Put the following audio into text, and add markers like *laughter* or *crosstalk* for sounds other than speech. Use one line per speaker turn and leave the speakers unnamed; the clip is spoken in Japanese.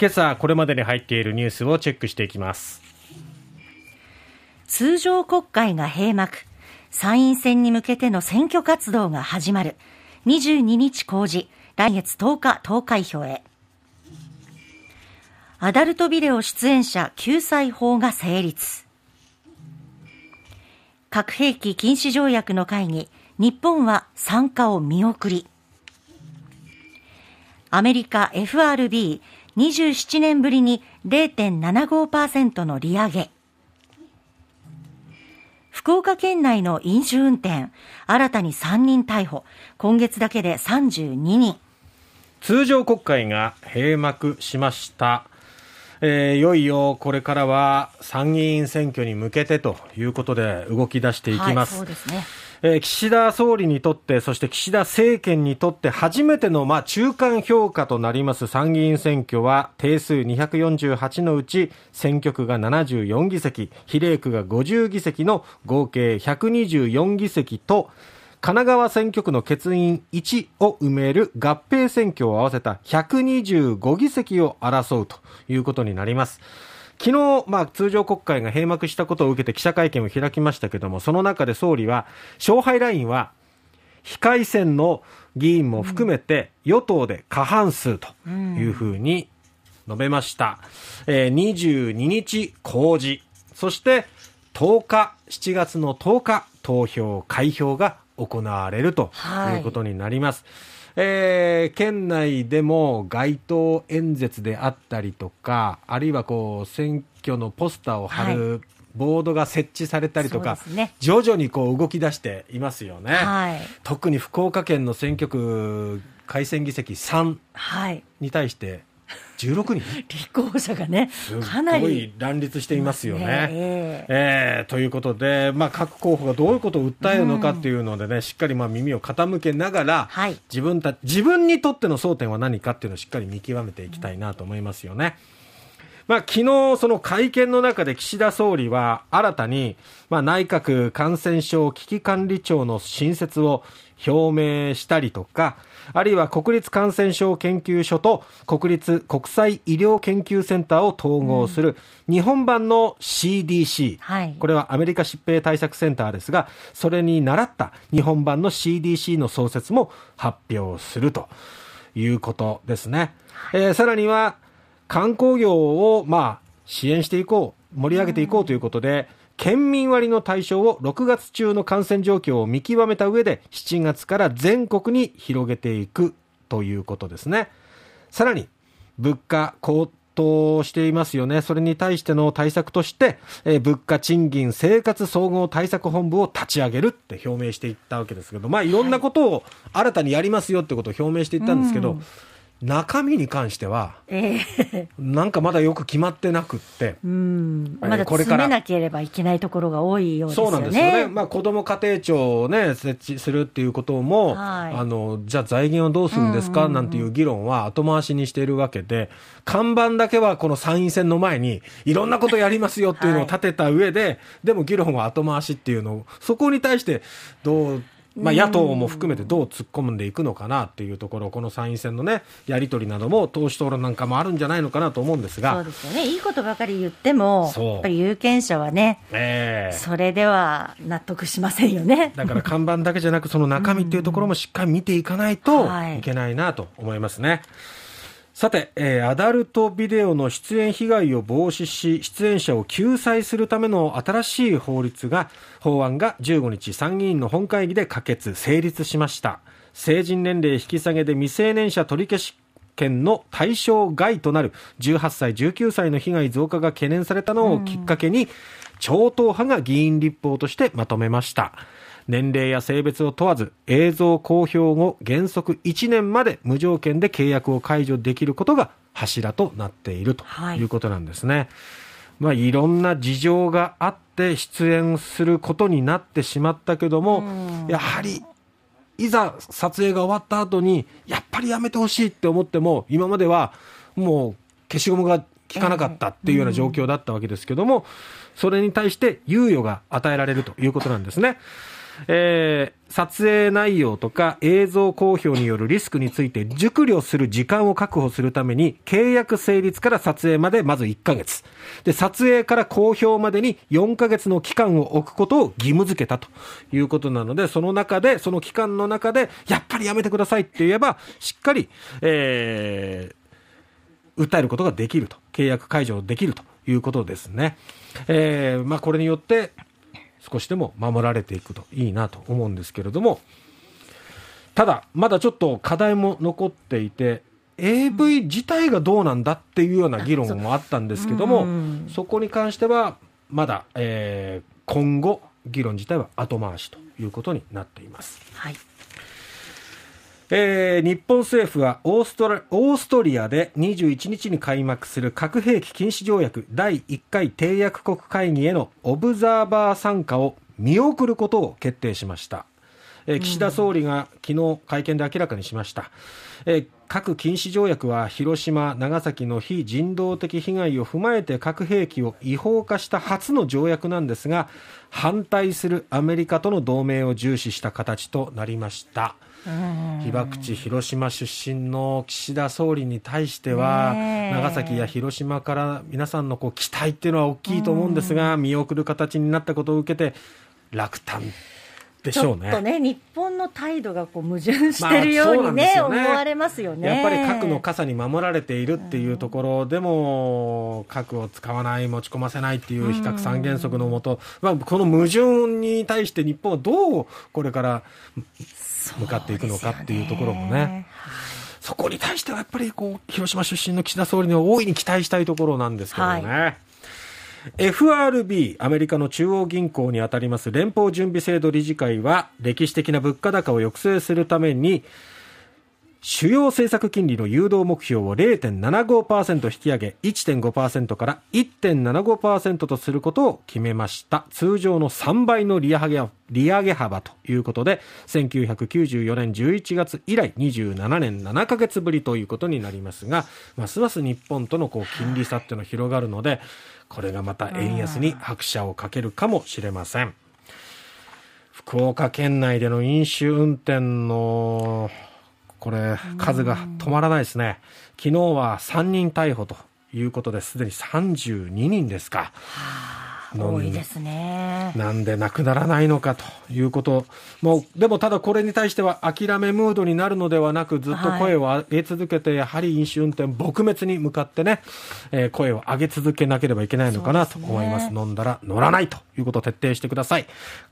今朝これまでに入っているニュースをチェックしていきます。
通常国会が閉幕。参院選に向けての選挙活動が始まる。22日公示。来月10日投開票へ。アダルトビデオ出演者救済法が成立。核兵器禁止条約の会議日本は参加を見送り。アメリカ FRB27 年ぶりに0.75%の利上げ。福岡県内の飲酒運転、新たに3人逮捕。今月だけで32人。
通常国会が閉幕しました。えー、いよいよこれからは参議院選挙に向けてということで動き出していきます。はい、そうですね。えー、岸田総理にとって、そして岸田政権にとって初めての、まあ、中間評価となります参議院選挙は、定数248のうち、選挙区が74議席、比例区が50議席の合計124議席と、神奈川選挙区の欠員1を埋める合併選挙を合わせた125議席を争うということになります。昨日、まあ、通常国会が閉幕したことを受けて記者会見を開きましたけれども、その中で総理は、勝敗ラインは、非改選の議員も含めて、与党で過半数というふうに述べました。えー、22日公示、そして10日、7月の10日、投票、開票が行われるということになります。はいえー、県内でも街頭演説であったりとか、あるいはこう選挙のポスターを貼る、ボードが設置されたりとか、ね、徐々にこう動き出していますよね、はい、特に福岡県の選挙区改選議席3に対して、16人
立候補者がね、
かなり。乱立していますよね。ねえー、えー、ということで、まあ、各候補がどういうことを訴えるのかっていうのでね、うん、しっかりまあ耳を傾けながら、はい、自分た自分にとっての争点は何かっていうのをしっかり見極めていきたいなと思いますよね。まあ、昨日、その会見の中で岸田総理は新たに、まあ、内閣感染症危機管理庁の新設を表明したりとか、あるいは国立感染症研究所と国立国際医療研究センターを統合する日本版の CDC、はい、これはアメリカ疾病対策センターですが、それに倣った日本版の CDC の創設も発表するということですね。えー、さらには観光業をまあ支援していこう、盛り上げていこうということで、県民割の対象を6月中の感染状況を見極めた上で7月から全国に広げていくということですね。さらに、物価高騰していますよね。それに対しての対策として、えー、物価、賃金、生活総合対策本部を立ち上げるって表明していったわけですけど、まあいろんなことを新たにやりますよってことを表明していったんですけど、うん中身に関しては、えー、なんかまだよく決まってなくって、う
ん。まだ詰めなければいけないところが多いようですよね。そうなんですよね。
まあ、子ども家庭庁をね、設置するっていうことも、はい、あの、じゃあ財源はどうするんですか、なんていう議論は後回しにしているわけで、看板だけはこの参院選の前に、いろんなことやりますよっていうのを立てた上で、はい、でも議論は後回しっていうのを、そこに対してどう、まあ、野党も含めてどう突っ込んでいくのかなっていうところ、この参院選のね、やり取りなども、党首討論なんかもあるんじゃないのかなと思うんですが。
そうですよね。いいことばかり言っても、やっぱり有権者はね、えー、それでは納得しませんよね。
だから看板だけじゃなく、その中身っていうところもしっかり見ていかないと *laughs* いけないなと思いますね。はいさて、えー、アダルトビデオの出演被害を防止し、出演者を救済するための新しい法律が、法案が15日参議院の本会議で可決、成立しました。成人年齢引き下げで未成年者取り消し権の対象外となる18歳、19歳の被害増加が懸念されたのをきっかけに、超党派が議員立法としてまとめました。年齢や性別を問わず映像公表後原則1年まで無条件で契約を解除できることが柱となっているということなんですね。はいまあ、いろんな事情があって出演することになってしまったけども、やはりいざ撮影が終わった後にやっぱりやめてほしいって思っても今まではもう消しゴムが効かなかったっていうような状況だったわけですけども、それに対して猶予が与えられるということなんですね。えー、撮影内容とか映像公表によるリスクについて熟慮する時間を確保するために契約成立から撮影までまず1ヶ月で撮影から公表までに4ヶ月の期間を置くことを義務付けたということなのでその中でその期間の中でやっぱりやめてくださいって言えばしっかり、えー、訴えることができると契約解除できるということですね。えーまあ、これによって少しでも守られていくといいなと思うんですけれどもただまだちょっと課題も残っていて AV 自体がどうなんだっていうような議論もあったんですけどもそこに関してはまだ、えー、今後議論自体は後回しということになっています。はいえー、日本政府はオーストラオーストリアで21日に開幕する核兵器禁止条約第1回締約国会議へのオブザーバー参加を見送ることを決定しました。えー、岸田総理が昨日会見で明らかにしました。えー核禁止条約は広島、長崎の非人道的被害を踏まえて核兵器を違法化した初の条約なんですが反対するアメリカとの同盟を重視した形となりました。被爆地広島出身の岸田総理に対しては、長崎や広島から皆さんのこう期待っていうのは大きいと思うんですが、見送る形になったことを受けて落胆でしょうね。
ちょっとね、日本の態度がこう矛盾してるようにね、まあね思われますよね。
やっぱり核の傘に守られているっていうところでも、核を使わない、持ち込ませないっていう非核三原則のもと、まあ、この矛盾に対して日本はどうこれから向かっていくのかっていうところもね。そこに対してはやっぱりこう広島出身の岸田総理には大いに期待したいところなんですけどね。はい FRB、アメリカの中央銀行にあたります連邦準備制度理事会は歴史的な物価高を抑制するために主要政策金利の誘導目標を0.75%引き上げ1.5%から1.75%とすることを決めました。通常の3倍の利上げ利上げ幅ということで1994年11月以来27年7ヶ月ぶりということになりますがますます日本とのこう金利差っていうのが広がるのでこれがまた円安に拍車をかけるかもしれません。福岡県内での飲酒運転のこれ、数が止まらないですね。昨日は3人逮捕ということですでに32人ですか。
多いですね。
なんでなくならないのかということ。もう、でもただこれに対しては諦めムードになるのではなく、ずっと声を上げ続けて、やはり飲酒運転撲滅に向かってね、えー、声を上げ続けなければいけないのかなと思います。すね、飲んだら乗らないということを徹底してください。